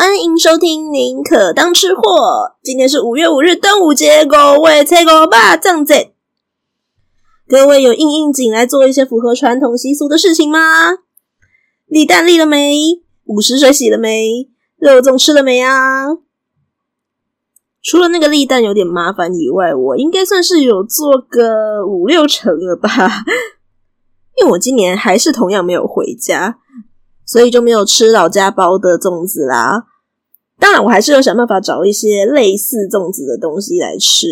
欢迎收听《宁可当吃货》。今天是五月五日，端午节，各位菜狗爸正在。各位有应应景来做一些符合传统习俗的事情吗？立蛋立了没？午时水洗了没？肉粽吃了没啊？除了那个立蛋有点麻烦以外，我应该算是有做个五六成了吧。因为我今年还是同样没有回家，所以就没有吃老家包的粽子啦。当然，我还是有想办法找一些类似粽子的东西来吃。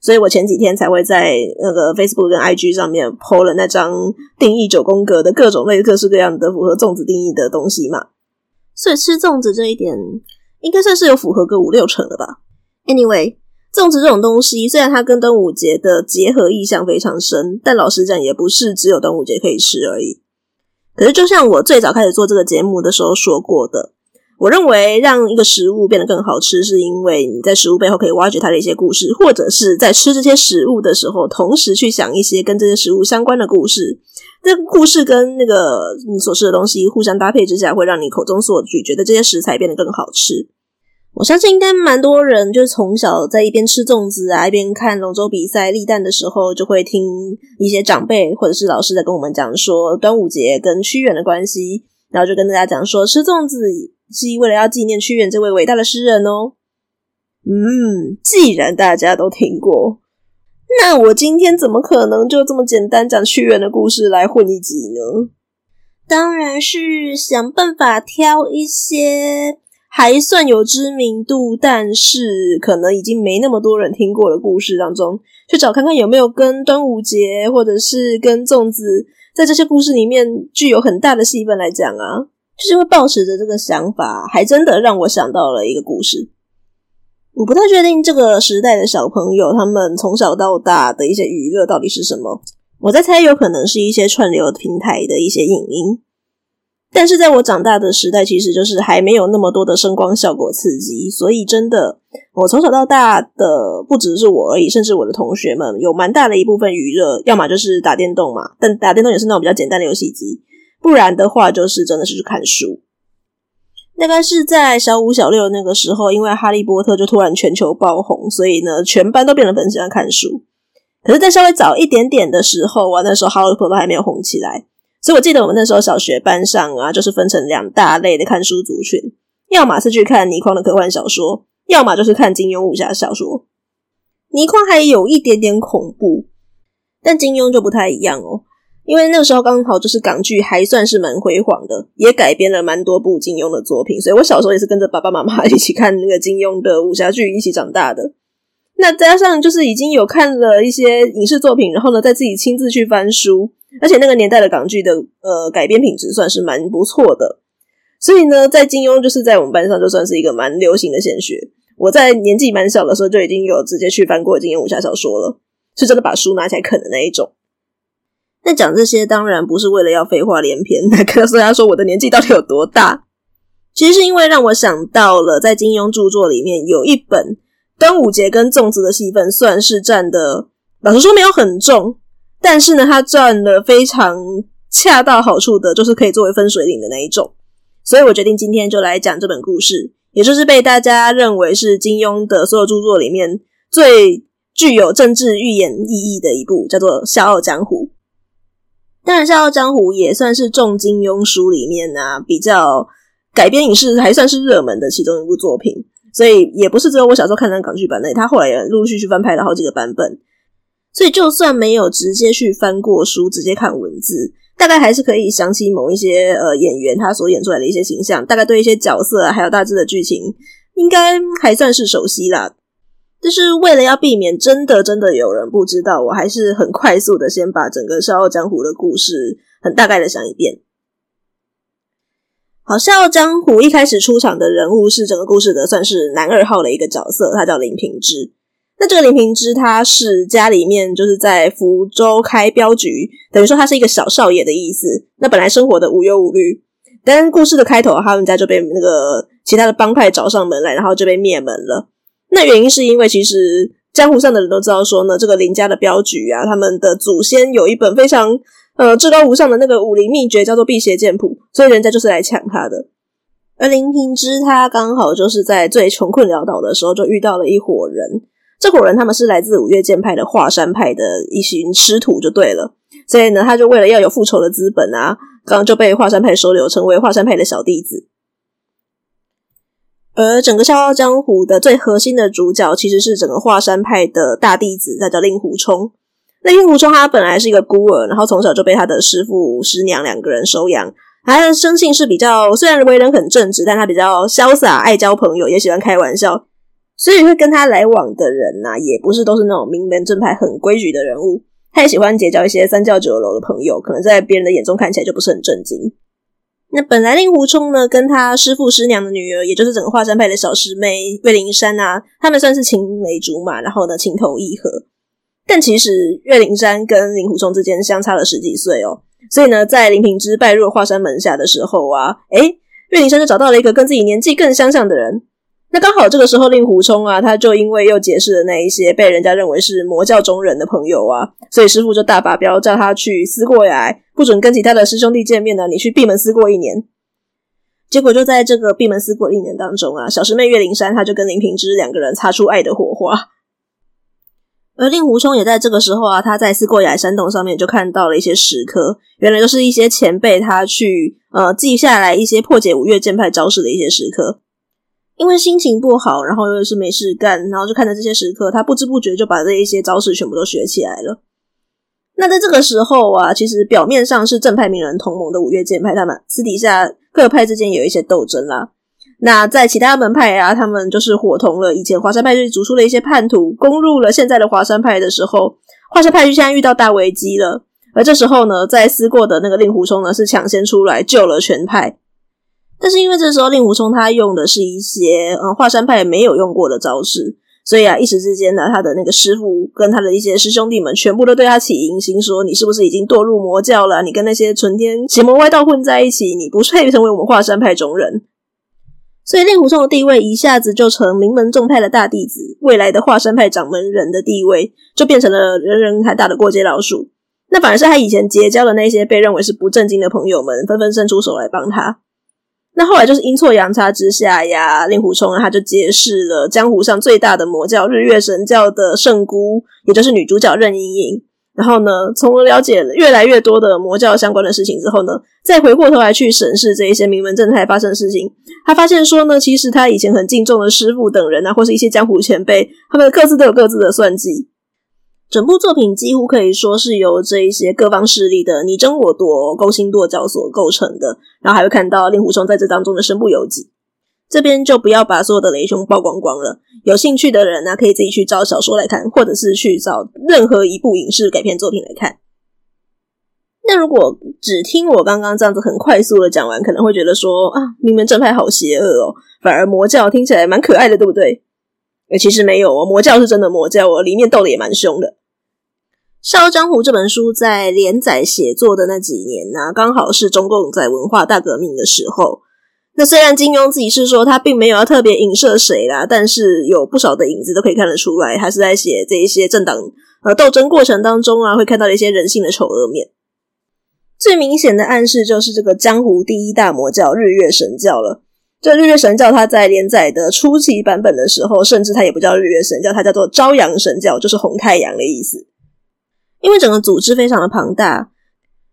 所以我前几天才会在那个 Facebook 跟 IG 上面 po 了那张定义九宫格的各种类各式各样的符合粽子定义的东西嘛。所以吃粽子这一点，应该算是有符合个五六成了吧。Anyway，粽子这种东西，虽然它跟端午节的结合意象非常深，但老实讲，也不是只有端午节可以吃而已。可是，就像我最早开始做这个节目的时候说过的。我认为让一个食物变得更好吃，是因为你在食物背后可以挖掘它的一些故事，或者是在吃这些食物的时候，同时去想一些跟这些食物相关的故事。这个故事跟那个你所吃的东西互相搭配之下，会让你口中所咀嚼的这些食材变得更好吃。我相信应该蛮多人就是从小在一边吃粽子啊，一边看龙舟比赛、立蛋的时候，就会听一些长辈或者是老师在跟我们讲说端午节跟屈原的关系，然后就跟大家讲说吃粽子。是为了要纪念屈原这位伟大的诗人哦。嗯，既然大家都听过，那我今天怎么可能就这么简单讲屈原的故事来混一集呢？当然是想办法挑一些还算有知名度，但是可能已经没那么多人听过的故事当中，去找看看有没有跟端午节或者是跟粽子在这些故事里面具有很大的戏份来讲啊。就是因为抱持着这个想法，还真的让我想到了一个故事。我不太确定这个时代的小朋友他们从小到大的一些娱乐到底是什么。我在猜，有可能是一些串流平台的一些影音。但是在我长大的时代，其实就是还没有那么多的声光效果刺激，所以真的，我从小到大的不只是我而已，甚至我的同学们有蛮大的一部分娱乐，要么就是打电动嘛，但打电动也是那种比较简单的游戏机。不然的话，就是真的是去看书。大概是在小五、小六那个时候，因为《哈利波特》就突然全球爆红，所以呢，全班都变得很喜欢看书。可是，在稍微早一点点的时候啊，那时候《哈利波特》还没有红起来，所以我记得我们那时候小学班上啊，就是分成两大类的看书族群：要么是去看倪匡的科幻小说，要么就是看金庸武侠小说。倪匡还有一点点恐怖，但金庸就不太一样哦。因为那个时候刚好就是港剧还算是蛮辉煌的，也改编了蛮多部金庸的作品，所以我小时候也是跟着爸爸妈妈一起看那个金庸的武侠剧一起长大的。那加上就是已经有看了一些影视作品，然后呢再自己亲自去翻书，而且那个年代的港剧的呃改编品质算是蛮不错的，所以呢在金庸就是在我们班上就算是一个蛮流行的显学。我在年纪蛮小的时候就已经有直接去翻过金庸武侠小说了，是真的把书拿起来啃的那一种。那讲这些当然不是为了要废话连篇，来跟大家说我的年纪到底有多大。其实是因为让我想到了，在金庸著作里面有一本端午节跟粽子的戏份算是占的，老实说没有很重，但是呢，它占了非常恰到好处的，就是可以作为分水岭的那一种。所以我决定今天就来讲这本故事，也就是被大家认为是金庸的所有著作里面最具有政治预言意义的一部，叫做《笑傲江湖》。当然，《笑傲江湖》也算是众金庸书里面啊比较改编影视还算是热门的其中一部作品，所以也不是只有我小时候看的港剧版内，他后来也陆陆续续翻拍了好几个版本。所以就算没有直接去翻过书，直接看文字，大概还是可以想起某一些呃演员他所演出来的一些形象，大概对一些角色啊，还有大致的剧情，应该还算是熟悉啦。就是为了要避免真的真的有人不知道，我还是很快速的先把整个《笑傲江湖》的故事很大概的讲一遍。好，《笑傲江湖》一开始出场的人物是整个故事的算是男二号的一个角色，他叫林平之。那这个林平之他是家里面就是在福州开镖局，等于说他是一个小少爷的意思。那本来生活的无忧无虑，但故事的开头他们家就被那个其他的帮派找上门来，然后就被灭门了。那原因是因为，其实江湖上的人都知道说呢，这个林家的镖局啊，他们的祖先有一本非常呃至高无上的那个武林秘诀，叫做辟邪剑谱，所以人家就是来抢他的。而林平之他刚好就是在最穷困潦倒的时候，就遇到了一伙人。这伙人他们是来自五岳剑派的华山派的一群师徒，就对了。所以呢，他就为了要有复仇的资本啊，刚刚就被华山派收留，成为华山派的小弟子。而整个《笑傲江湖》的最核心的主角，其实是整个华山派的大弟子，他叫令狐冲。那令狐冲他本来是一个孤儿，然后从小就被他的师父师娘两个人收养。他的生性是比较，虽然为人很正直，但他比较潇洒，爱交朋友，也喜欢开玩笑。所以会跟他来往的人呐、也不是都是那种名门正派、很规矩的人物。他也喜欢结交一些三教九流的朋友，可能在别人的眼中看起来就不是很正经。那本来令狐冲呢，跟他师父师娘的女儿，也就是整个华山派的小师妹岳灵珊啊，他们算是青梅竹马，然后呢情投意合。但其实岳灵珊跟令狐冲之间相差了十几岁哦，所以呢，在林平之拜入华山门下的时候啊，诶，岳灵珊就找到了一个跟自己年纪更相像的人。那刚好这个时候，令狐冲啊，他就因为又结识了那一些被人家认为是魔教中人的朋友啊，所以师傅就大发飙，叫他去思过崖，不准跟其他的师兄弟见面呢，你去闭门思过一年。结果就在这个闭门思过一年当中啊，小师妹岳灵珊，她就跟林平之两个人擦出爱的火花。而令狐冲也在这个时候啊，他在思过崖山洞上面就看到了一些石刻，原来就是一些前辈他去呃记下来一些破解五岳剑派招式的一些石刻。因为心情不好，然后又是没事干，然后就看着这些时刻，他不知不觉就把这一些招式全部都学起来了。那在这个时候啊，其实表面上是正派名人同盟的五岳剑派，他们私底下各派之间有一些斗争啦。那在其他门派啊，他们就是伙同了以前华山派去逐出了一些叛徒，攻入了现在的华山派的时候，华山派就现在遇到大危机了。而这时候呢，在思过的那个令狐冲呢，是抢先出来救了全派。但是因为这时候令狐冲他用的是一些嗯华山派没有用过的招式，所以啊一时之间呢，他的那个师傅跟他的一些师兄弟们全部都对他起疑心，说你是不是已经堕入魔教了？你跟那些纯天邪魔歪道混在一起，你不配成为我们华山派中人。所以令狐冲的地位一下子就成名门正派的大弟子，未来的华山派掌门人的地位就变成了人人喊打的过街老鼠。那反而是他以前结交的那些被认为是不正经的朋友们，纷纷伸出手来帮他。那后来就是阴错阳差之下呀，令狐冲他就结识了江湖上最大的魔教日月神教的圣姑，也就是女主角任盈盈。然后呢，从了解越来越多的魔教相关的事情之后呢，再回过头来去审视这一些名门正派发生的事情，他发现说呢，其实他以前很敬重的师父等人啊，或是一些江湖前辈，他们各自都有各自的算计。整部作品几乎可以说是由这一些各方势力的你争我夺、勾心斗角所构成的，然后还会看到令狐冲在这当中的身不由己。这边就不要把所有的雷凶曝光光了。有兴趣的人呢、可以自己去找小说来看，或者是去找任何一部影视改编作品来看。那如果只听我刚刚这样子很快速的讲完，可能会觉得说啊，名门正派好邪恶哦，反而魔教听起来蛮可爱的，对不对？其实没有哦，魔教是真的魔教哦，里面斗的也蛮凶的。《笑傲江湖》这本书在连载写作的那几年呢、刚好是中共在文化大革命的时候。那虽然金庸自己是说他并没有要特别影射谁啦，但是有不少的影子都可以看得出来，他是在写这一些政党呃斗争过程当中啊，会看到一些人性的丑恶面。最明显的暗示就是这个江湖第一大魔教日月神教了。这日月神教，它在连载的初期版本的时候，甚至它也不叫日月神教，它叫做朝阳神教，就是红太阳的意思。因为整个组织非常的庞大，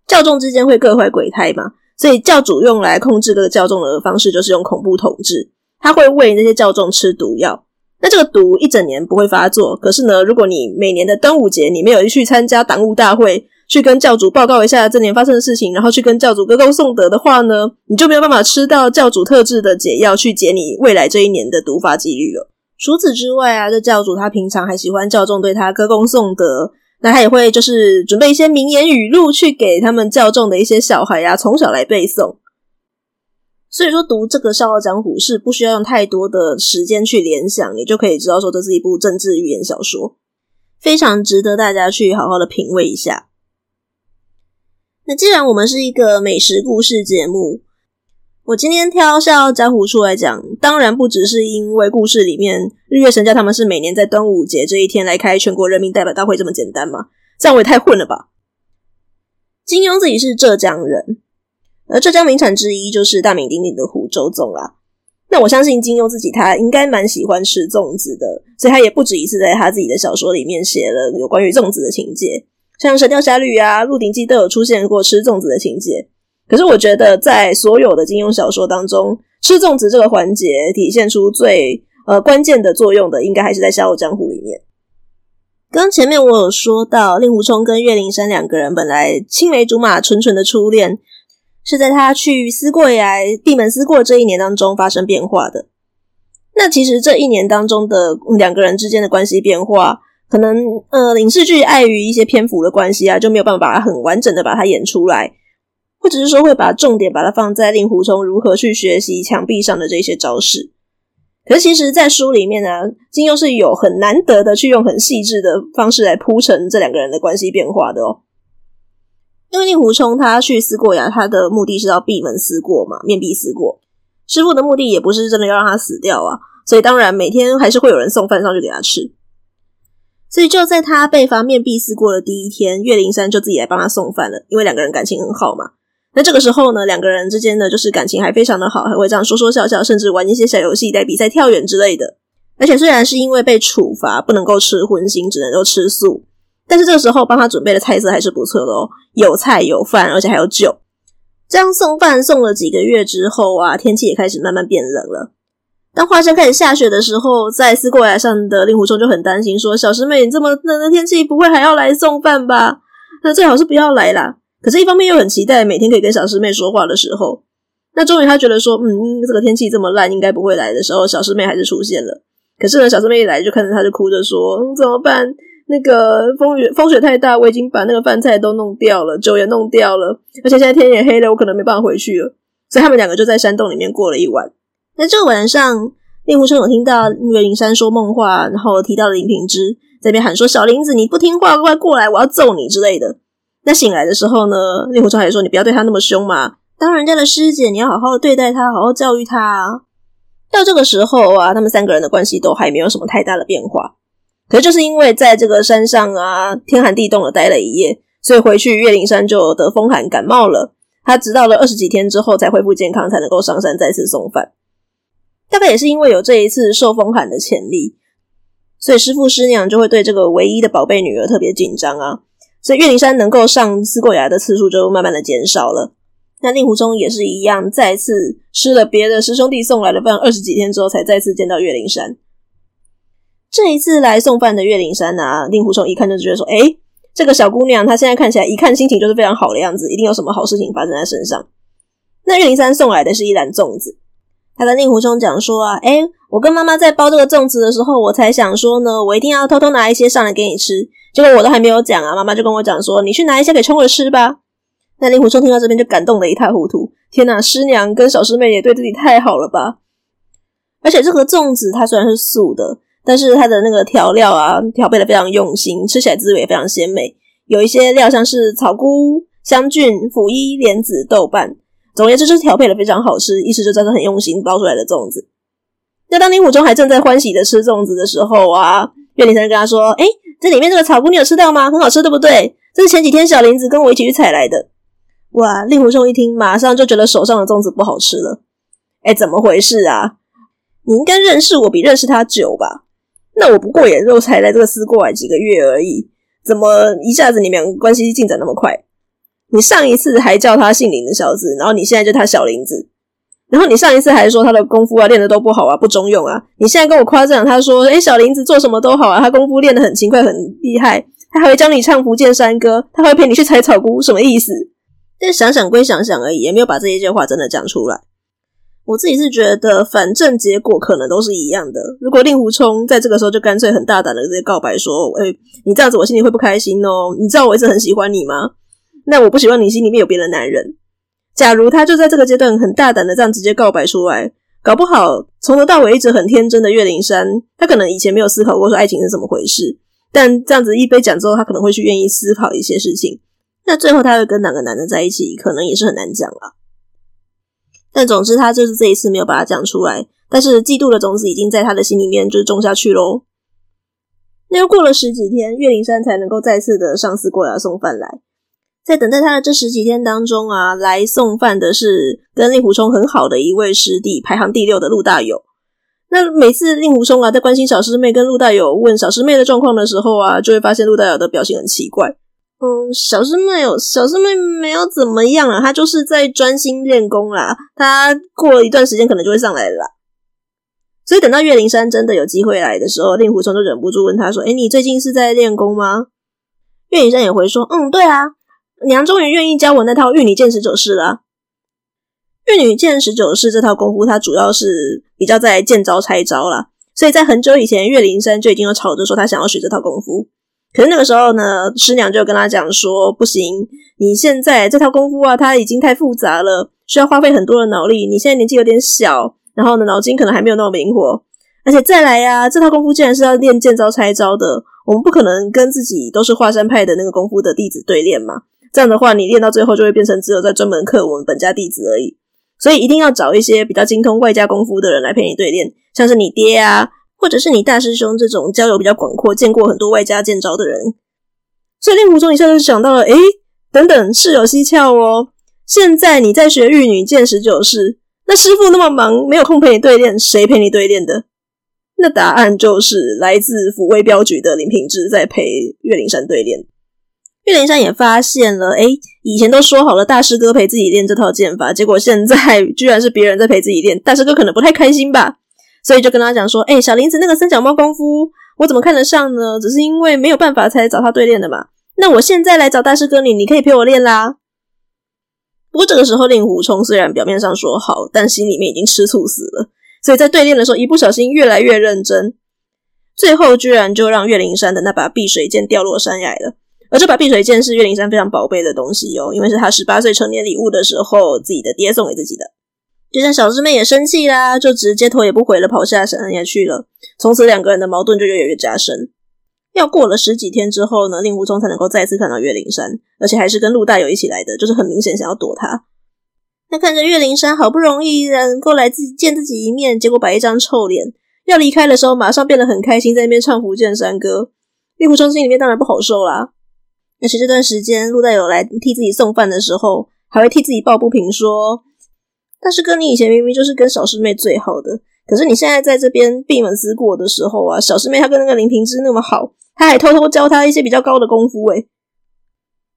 教众之间会各怀鬼胎嘛，所以教主用来控制各个教众的方式就是用恐怖统治。他会喂那些教众吃毒药，那这个毒一整年不会发作。可是呢，如果你每年的端午节你没有去参加党务大会，去跟教主报告一下这年发生的事情，然后去跟教主歌功颂德的话呢，你就没有办法吃到教主特制的解药去解你未来这一年的毒发几率了。除此之外啊，这教主他平常还喜欢教众对他歌功颂德。那他也会就是准备一些名言语录去给他们教众的一些小孩、啊，从小来背诵。所以说读这个《笑傲江湖》是不需要用太多的时间去联想，你就可以知道说这是一部政治寓言小说，非常值得大家去好好的品味一下。那既然我们是一个美食故事节目。我今天挑《笑傲江湖》出来讲，当然不只是因为故事里面日月神教他们是每年在端午节这一天来开全国人民代表大会这么简单嘛？这样我也太混了吧！金庸自己是浙江人，而浙江名产之一就是大名鼎鼎的湖州粽啦。那我相信金庸自己他应该蛮喜欢吃粽子的，所以他也不止一次在他自己的小说里面写了有关于粽子的情节，像《神雕侠侣》啊，《鹿鼎记》都有出现过吃粽子的情节。可是我觉得在所有的金庸小说当中，吃粽子这个环节体现出最呃关键的作用的，应该还是在《笑傲江湖》里面。刚前面我有说到，令狐冲跟岳灵珊两个人本来青梅竹马、纯纯的初恋。是在他去思过崖闭门思过这一年当中发生变化的。那其实这一年当中的两个人之间的关系变化，可能呃影视剧碍于一些篇幅的关系啊，就没有办法很完整的把它演出来，或者是说会把重点把它放在令狐冲如何去学习墙壁上的这些招式。可是其实，在书里面呢，金庸是有很难得的去用很细致的方式来铺陈这两个人的关系变化的哦。因为令狐冲他去思过崖，他的目的是要闭门思过嘛，面壁思过。师傅的目的也不是真的要让他死掉啊，所以当然每天还是会有人送饭上去给他吃。所以就在他被罚面壁思过的第一天，岳灵珊就自己来帮他送饭了，因为两个人感情很好嘛。那这个时候呢，两个人之间呢，就是感情还非常的好，还会这样说说笑笑，甚至玩一些小游戏，来比赛跳远之类的。而且虽然是因为被处罚不能够吃荤腥，只能够吃素。但是这个时候帮他准备的菜色还是不错的哦，有菜有饭，而且还有酒。这样送饭送了几个月之后啊，天气也开始慢慢变冷了。当华山开始下雪的时候，在思过崖上的令狐冲就很担心，说：“小师妹，你这么冷的天气，不会还要来送饭吧？那最好是不要来啦。”可是，一方面又很期待每天可以跟小师妹说话的时候。那终于他觉得说：“嗯，这个天气这么烂，应该不会来的时候，小师妹还是出现了。可是呢，小师妹一来就看着他，就哭着说：‘嗯，怎么办？’”那个风雨风雪太大，我已经把那个饭菜都弄掉了，酒也弄掉了，而且现在天也黑了，我可能没办法回去了。所以他们两个就在山洞里面过了一晚。那这个晚上，令狐冲有听到岳灵珊说梦话，然后提到了林平之在边喊说：“小林子，你不听话，快过来，我要揍你之类的。”那醒来的时候呢，令狐冲还说：“你不要对他那么凶嘛，当人家的师姐，你要好好的对待他，好好教育他啊。”到这个时候啊，他们三个人的关系都还没有什么太大的变化。可是就是因为在这个山上啊，天寒地冻的待了一夜，所以回去岳灵珊就得风寒感冒了。他直到了二十几天之后才恢复健康，才能够上山再次送饭。大概也是因为有这一次受风寒的潜力，所以师父师娘就会对这个唯一的宝贝女儿特别紧张啊。所以岳灵珊能够上思过崖的次数就慢慢的减少了。那令狐冲也是一样，再次吃了别的师兄弟送来的饭，二十几天之后才再次见到岳灵珊。这一次来送饭的岳灵珊啊，令狐冲一看就觉得说：“诶，这个小姑娘，她现在看起来一看心情就是非常好的样子，一定有什么好事情发生在身上。”那岳灵珊送来的是一篮粽子，他跟令狐冲讲说：“啊，诶，我跟妈妈在包这个粽子的时候，我才想说呢，我一定要偷偷拿一些上来给你吃。结果我都还没有讲啊，妈妈就跟我讲说，你去拿一些给冲儿吃吧。”那令狐冲听到这边就感动的一塌糊涂，天哪，师娘跟小师妹也对自己太好了吧？而且这个粽子它虽然是素的。但是它的那个调料啊，调配的非常用心，吃起来滋味也非常鲜美。有一些料像是草菇、香菌、腐衣、莲子、豆瓣，总而言之就是调配的非常好吃，意思就真的很用心包出来的粽子。那当令狐冲还正在欢喜的吃粽子的时候啊，岳灵珊跟他说：“诶，这里面这个草菇你有吃到吗？很好吃，对不对？这是前几天小林子跟我一起去采来的。”哇！令狐冲一听，马上就觉得手上的粽子不好吃了。诶，怎么回事啊？你应该认识我比认识他久吧？那我不过也就才来这个司过来几个月而已，怎么一下子你们关系进展那么快？你上一次还叫他姓林的小子，然后你现在就他小林子，然后你上一次还说他的功夫啊练的都不好啊，不中用啊，你现在跟我夸奖他说，诶，小林子做什么都好啊，他功夫练得很勤快很厉害，他还会教你唱福建山歌，他会陪你去采草菇，什么意思？但想想归想想而已，也没有把这一句话真的讲出来。我自己是觉得，反正结果可能都是一样的。如果令狐冲在这个时候就干脆很大胆的直接告白说：“诶、你这样子我心里会不开心哦。你知道我一直很喜欢你吗？那我不希望你心里面有别的男人。”假如他就在这个阶段很大胆的这样直接告白出来，搞不好从头到尾一直很天真的岳灵珊，他可能以前没有思考过说爱情是怎么回事，但这样子一杯讲之后，他可能会去愿意思考一些事情。那最后他会跟哪个男的在一起，可能也是很难讲了。但总之，他就是这一次没有把它讲出来。但是嫉妒的种子已经在他的心里面就是种下去喽。那又过了十几天，岳灵珊才能够再次的上司过来送饭来。在等待他的这十几天当中啊，来送饭的是跟令狐冲很好的一位师弟，排行第六的陆大有。那每次令狐冲啊在关心小师妹跟陆大有问小师妹的状况的时候啊，就会发现陆大有的表情很奇怪。嗯，小师妹有小师妹没有怎么样啊，她就是在专心练功啦。她过了一段时间可能就会上来了啦。所以等到岳灵珊真的有机会来的时候，令狐冲就忍不住问他说：“诶，你最近是在练功吗？”岳灵珊也回说：“嗯，对啊，娘终于愿意教我那套玉女剑十九式了。玉女剑十九式这套功夫，它主要是。”比较在见招拆招啦，所以在很久以前，岳灵珊就已经有吵着说他想要学这套功夫。可是那个时候呢，师娘就跟他讲说：“不行，你现在这套功夫啊，它已经太复杂了，需要花费很多的脑力。你现在年纪有点小，然后呢，脑筋可能还没有那么灵活。而且再来呀、啊，这套功夫既然是要练见招拆招的，我们不可能跟自己都是华山派的那个功夫的弟子对练嘛。这样的话，你练到最后就会变成只有在专门课我们本家弟子而已。”所以一定要找一些比较精通外家功夫的人来陪你对练，像是你爹啊，或者是你大师兄这种交友比较广阔、见过很多外家剑招的人。所以令狐冲一下就想到了，诶，等等，事有蹊跷哦。现在你在学玉女剑十九式，那师傅那么忙，没有空陪你对练，谁陪你对练的？那答案就是来自抚慰镖局的林平之在陪岳灵珊对练。岳灵珊也发现了，诶，以前都说好了大师哥陪自己练这套剑法，结果现在居然是别人在陪自己练，大师哥可能不太开心吧，所以就跟他讲说，诶，小林子那个三脚猫功夫，我怎么看得上呢？只是因为没有办法才找他对练的嘛。那我现在来找大师哥你，你可以陪我练啦。不过这个时候，令狐冲虽然表面上说好，但心里面已经吃醋死了，所以在对练的时候，一不小心越来越认真，最后居然就让岳灵珊的那把碧水剑掉落山崖了。而这把碧水剑是岳灵珊非常宝贝的东西哦，因为是他十八岁成年礼物的时候，自己的爹送给自己的。就像小师妹也生气啦，就直接头也不回的跑下山崖去了。从此两个人的矛盾就越来越加深。要过了十几天之后呢，令狐冲才能够再次看到岳灵珊，而且还是跟陆大有一起来的，就是很明显想要躲他。那看着岳灵珊好不容易能够来自己见自己一面，结果摆一张臭脸，要离开的时候马上变得很开心，在那边唱福建山歌。令狐冲心里面当然不好受啦。而且这段时间，陆大有来替自己送饭的时候，还会替自己抱不平，说：“大师哥，你以前明明就是跟小师妹最好的，可是你现在在这边闭门思过的时候啊，小师妹她跟那个林平之那么好，他还偷偷教她一些比较高的功夫。”诶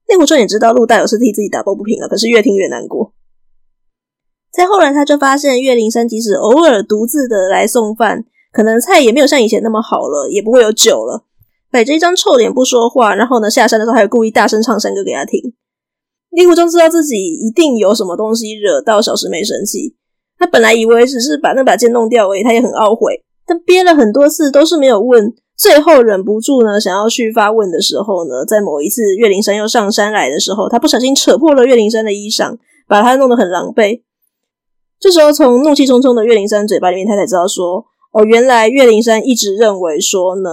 令狐冲也知道陆大有是替自己打抱不平了，可是越听越难过。再后来，他就发现岳灵珊即使偶尔独自的来送饭，可能菜也没有像以前那么好了，也不会有酒了。摆着一张臭脸不说话，然后呢，下山的时候还故意大声唱山歌给他听。令狐冲知道自己一定有什么东西惹到小师妹生气，他本来以为只是把那把剑弄掉而已，他也很懊悔。但憋了很多次都是没有问，最后忍不住呢，想要去发问的时候呢，在某一次岳灵珊又上山来的时候，他不小心扯破了岳灵珊的衣裳，把他弄得很狼狈。这时候从怒气冲冲的岳灵珊嘴巴里面，他才知道说，哦，原来岳灵珊一直认为说呢。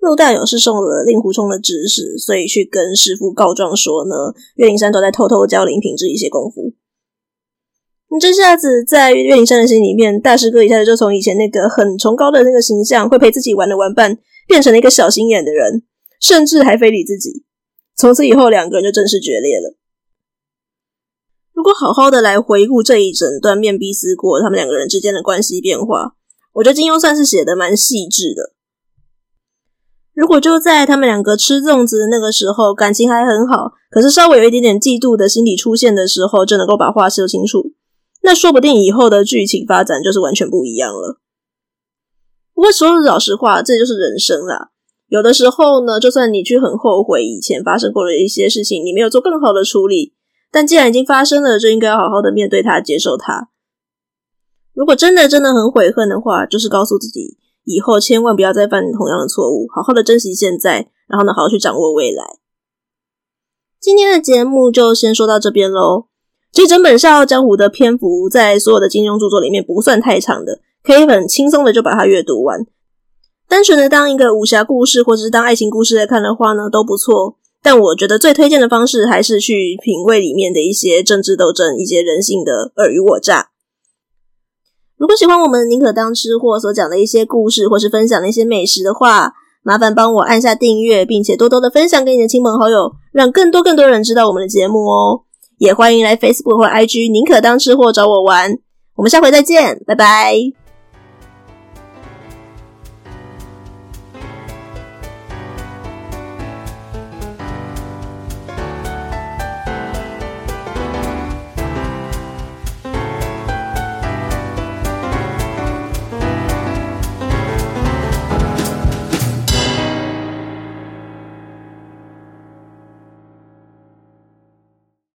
陆大有是受了令狐冲的指使，所以去跟师傅告状说呢，岳灵珊都在偷偷教林平之一些功夫。你这下子在岳灵珊的心里面，大师哥一下子就从以前那个很崇高的那个形象，会陪自己玩的玩伴，变成了一个小心眼的人，甚至还非礼自己。从此以后，两个人就正式决裂了。如果好好的来回顾这一整段面壁思过他们两个人之间的关系变化，我觉得金庸算是写的蛮细致的。如果就在他们两个吃粽子的那个时候，感情还很好，可是稍微有一点点嫉妒的心理出现的时候，就能够把话说清楚，那说不定以后的剧情发展就是完全不一样了。不过说老实话，这就是人生啦。有的时候呢，就算你去很后悔以前发生过的一些事情，你没有做更好的处理，但既然已经发生了，就应该好好的面对它，接受它。如果真的真的很悔恨的话，就是告诉自己。以后千万不要再犯同样的错误，好好的珍惜现在，然后呢，好好去掌握未来。今天的节目就先说到这边喽。其实整本《笑傲江湖》的篇幅在所有的金庸著作里面不算太长的，可以很轻松的就把它阅读完。单纯的当一个武侠故事或者是当爱情故事来看的话呢，都不错。但我觉得最推荐的方式还是去品味里面的一些政治斗争、一些人性的尔虞我诈。如果喜欢我们宁可当吃货所讲的一些故事，或是分享的一些美食的话，麻烦帮我按下订阅，并且多多的分享给你的亲朋好友，让更多更多人知道我们的节目哦。也欢迎来 Facebook 或 IG，宁可当吃货找我玩。我们下回再见，拜拜。